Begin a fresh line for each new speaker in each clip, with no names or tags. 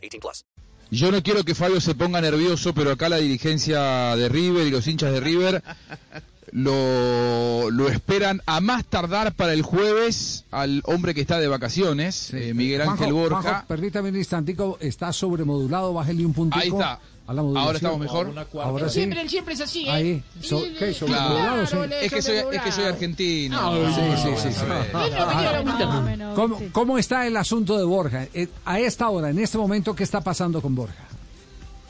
18 plus.
Yo no quiero que Fabio se ponga nervioso, pero acá la dirigencia de River y los hinchas de River lo, lo esperan a más tardar para el jueves al hombre que está de vacaciones, eh, Miguel
Juanjo,
Ángel Borja.
Juanjo, permítame un instantico, está sobremodulado, bájale un puntico.
Ahí está.
a la.
Ahora estamos mejor.
Ahora sí.
Siempre, siempre es así, ¿eh?
Ahí. So- ¿Qué? ¿Sobremodulado? Sí.
Claro,
Es que soy, es que soy argentino.
Sí, sí, sí, sí.
No.
¿Cómo, cómo está el asunto de Borja? Eh, A esta hora, en este momento, ¿qué está pasando con Borja?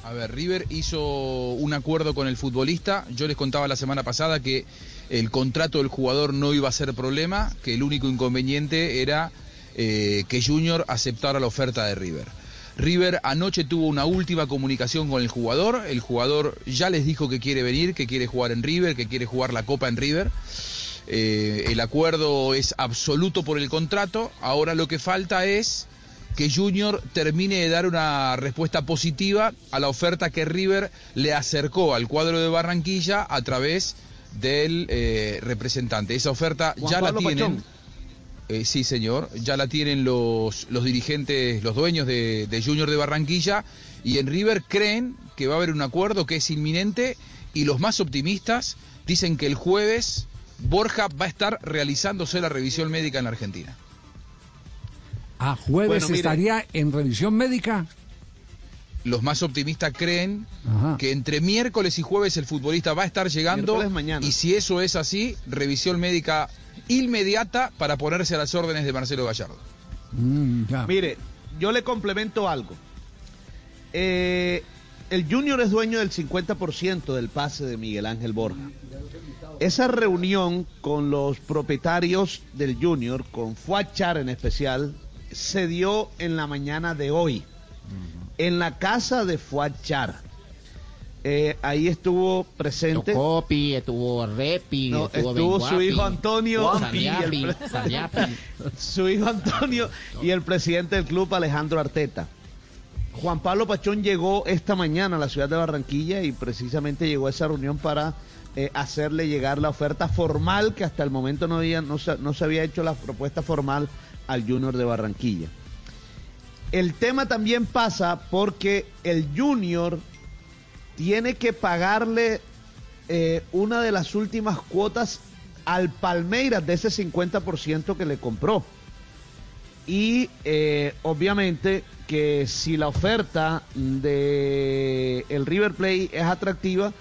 A ver, River hizo un acuerdo con el futbolista. Yo les contaba la semana pasada que el contrato del jugador no iba a ser problema, que el único inconveniente era eh, que Junior aceptara la oferta de River. River anoche tuvo una última comunicación con el jugador. El jugador ya les dijo que quiere venir, que quiere jugar en River, que quiere jugar la Copa en River. Eh, el acuerdo es absoluto por el contrato. Ahora lo que falta es que Junior termine de dar una respuesta positiva a la oferta que River le acercó al cuadro de Barranquilla a través del eh, representante. Esa oferta
Juan
ya la tienen. Eh, sí, señor. Ya la tienen los, los dirigentes, los dueños de, de Junior de Barranquilla. Y en River creen que va a haber un acuerdo que es inminente. Y los más optimistas dicen que el jueves Borja va a estar realizándose la revisión médica en la Argentina.
A jueves
Bueno, mire.
estaría en revisión médica.
Los más optimistas creen
Ajá.
que entre miércoles y jueves el futbolista va a estar llegando.
Mañana.
Y si eso es así, revisión médica inmediata para ponerse a las órdenes de Marcelo Gallardo.
Mm.
Mire, yo le complemento algo. Eh, el Junior es dueño del 50% del pase de Miguel Ángel Borja. Esa reunión con los propietarios del Junior, con Fuachar en especial, se dio en la mañana de hoy, en la casa de Fuachar. Eh, ahí estuvo presente.
Copi, estuvo Repi,
No,
estuvo,
estuvo su
Guapi,
hijo Antonio
Saliapi,
el
Saliapi.
su hijo Antonio y el presidente del club Alejandro Arteta. Juan Pablo Pachón llegó esta mañana a la ciudad de Barranquilla y precisamente llegó a esa reunión para eh, hacerle llegar la oferta formal que hasta el momento no, había, no, se, no se había hecho la propuesta formal al Junior de Barranquilla. El tema también pasa porque el Junior tiene que pagarle eh, una de las últimas cuotas al Palmeiras de ese 50% que le compró. Y eh, obviamente que si la oferta de el River Plate es atractiva,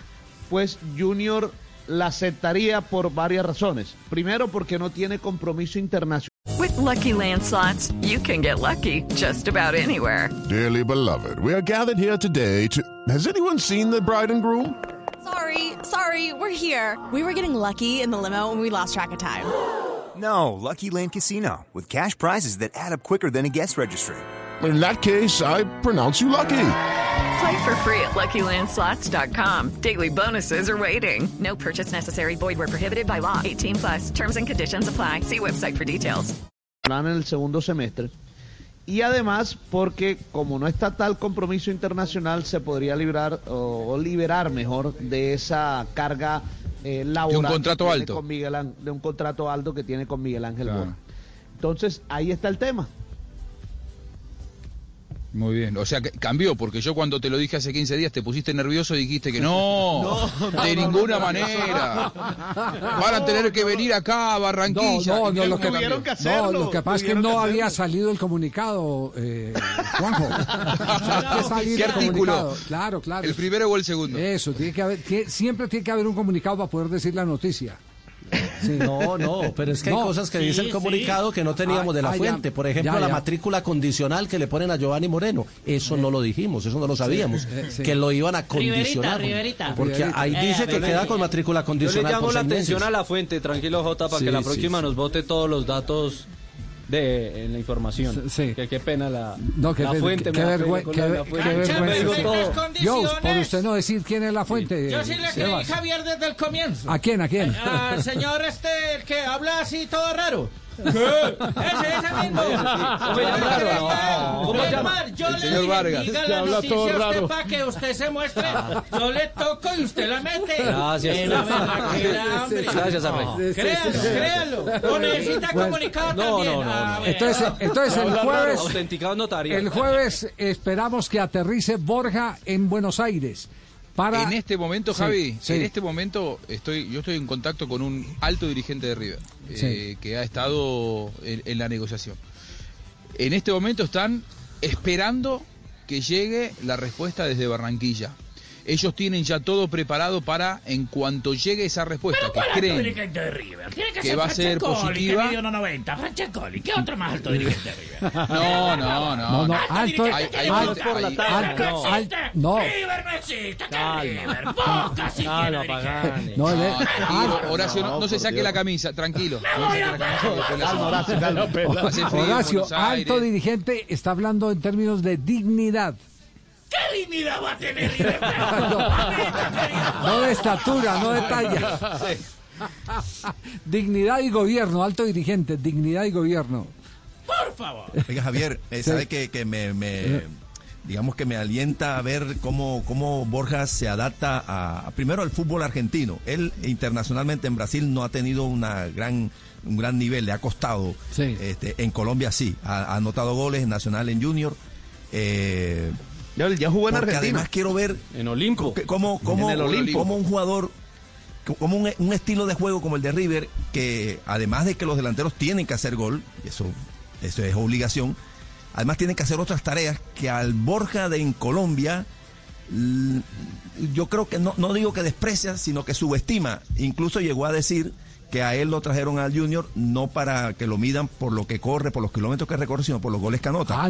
pues Junior la aceptaría por varias razones. Primero porque no tiene compromiso internacional.
With Lucky Land slots, you can get lucky just about anywhere.
Dearly beloved, we are gathered here today to. Has anyone seen the bride and groom?
Sorry, sorry, we're here. We were getting lucky in the limo and we lost track of time.
No, Lucky Land Casino, with cash prizes that add up quicker than a guest registry.
In that case, I pronounce you lucky.
Play for free at LuckyLandSlots.com. Daily bonuses are waiting. No purchase necessary. Void where prohibited by law. 18 plus. Terms and conditions apply. See website for details.
en el segundo semestre. Y además porque como no está tal compromiso internacional, se podría librar o, liberar mejor de esa carga eh, laboral.
De un contrato alto.
con Miguel Án- de un contrato alto que tiene con Miguel Ángel
Claro.
Entonces, ahí está el tema.
Muy bien, o sea que cambió, porque yo cuando te lo dije hace 15 días te pusiste nervioso y dijiste que no, de ninguna manera. Van a tener que venir acá a Barranquilla.
no, no, lo que,
que hacerlo,
lo que pasa es que no
que
había salido el comunicado, eh, Juanjo. O sea,
¿Qué
el
artículo?
comunicado. Claro, claro.
¿El primero o el segundo?
Eso, tiene que haber, siempre tiene que haber un comunicado para poder decir la noticia. Sí.
No, no, pero es que hay cosas que dice el comunicado que no teníamos de la
Ah, ya.
fuente. Por ejemplo,
Ya,
la matrícula condicional que le ponen a Giovanni Moreno. Eso no lo dijimos, eso no lo sabíamos.
eh, sí.
Que lo iban a condicionar.
Riverita.
Porque
Riverita.
ahí
Eh,
dice que
Riverita.
queda con matrícula
Yo le
condicional.
llamo
por
la atención
meses.
a la fuente, tranquilo Jota, para
Sí,
que la
sí,
próxima
sí.
nos vote todos los datos de en la información.
Sí.
Que qué pena la,
No, qué,
la fuente.
qué vergüenza. Sí. Jones, por usted no decir quién es la fuente.
Yo sí le creí. Javier, desde el comienzo.
¿A quién? ¿A quién?
Al señor este, el que habla así todo raro. Ese, ese mismo.
¿Cómo se llama?
¿Cómo
¿Cómo se llama?
Omar, Yo
El
le
señor
dije,
Vargas.
diga la noticia
todo
a usted para que usted se muestre. Yo le toco y usted la mete.
Gracias. Gracias.
No, Créalo, créalo. O necesita
Bueno.
comunicado
No,
también.
no, no,
A
no.
ver.
Entonces, entonces el jueves,
Autenticado notario.
el jueves esperamos que aterrice Borja en Buenos Aires. Para...
En este momento,
Sí,
Javi,
sí.
en este momento estoy, yo estoy en contacto con un alto dirigente de River eh, que ha estado en, en la negociación. En este momento están esperando que llegue la respuesta desde Barranquilla. Ellos tienen ya todo preparado para, en cuanto llegue esa respuesta, que
¿Cuál alto
creen
dirigente de River? Tiene que,
que
ser
va a ser
Francescoli,
positiva.
Que midió 1.90. Francescoli, ¿qué otro más alto dirigente de River?
No, no, no.
No, no, alto,
Hay- hay-
alto,
hay- hay-
alto,
no.
alto, no,
River no existe,
no, el-
No, tranquilo,
alto.
Horacio, no, no se saque la camisa, tranquilo.
Horacio,
alto dirigente, está hablando en términos de dignidad,
¿Qué dignidad va a tener River?
no de estatura, no de talla. Dignidad y gobierno, alto dirigente, dignidad y gobierno.
Por favor.
Oiga, Javier, eh,
Sí.
sabe que, que me, me- digamos que me alienta a ver cómo, cómo Borja se adapta a, a- primero al fútbol argentino. Él internacionalmente en Brasil no ha tenido una gran un gran nivel, le ha costado.
Sí.
Este, en Colombia sí, ha, ha anotado goles en Nacional en Junior. eh,
Ya, ya jugó en
porque
Argentina.
además quiero ver
En Olimpo.
cómo, cómo,
En el Olimpo.
cómo un jugador, como un, un estilo de juego como el de River, que además de que los delanteros tienen que hacer gol, y eso, eso es obligación, además tienen que hacer otras tareas que al Borja de en Colombia, yo creo que no, no digo que desprecia, sino que subestima. Incluso llegó a decir que a él lo trajeron al Junior no para que lo midan por lo que corre, por los kilómetros que recorre, sino por los goles que anota.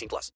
18 plus.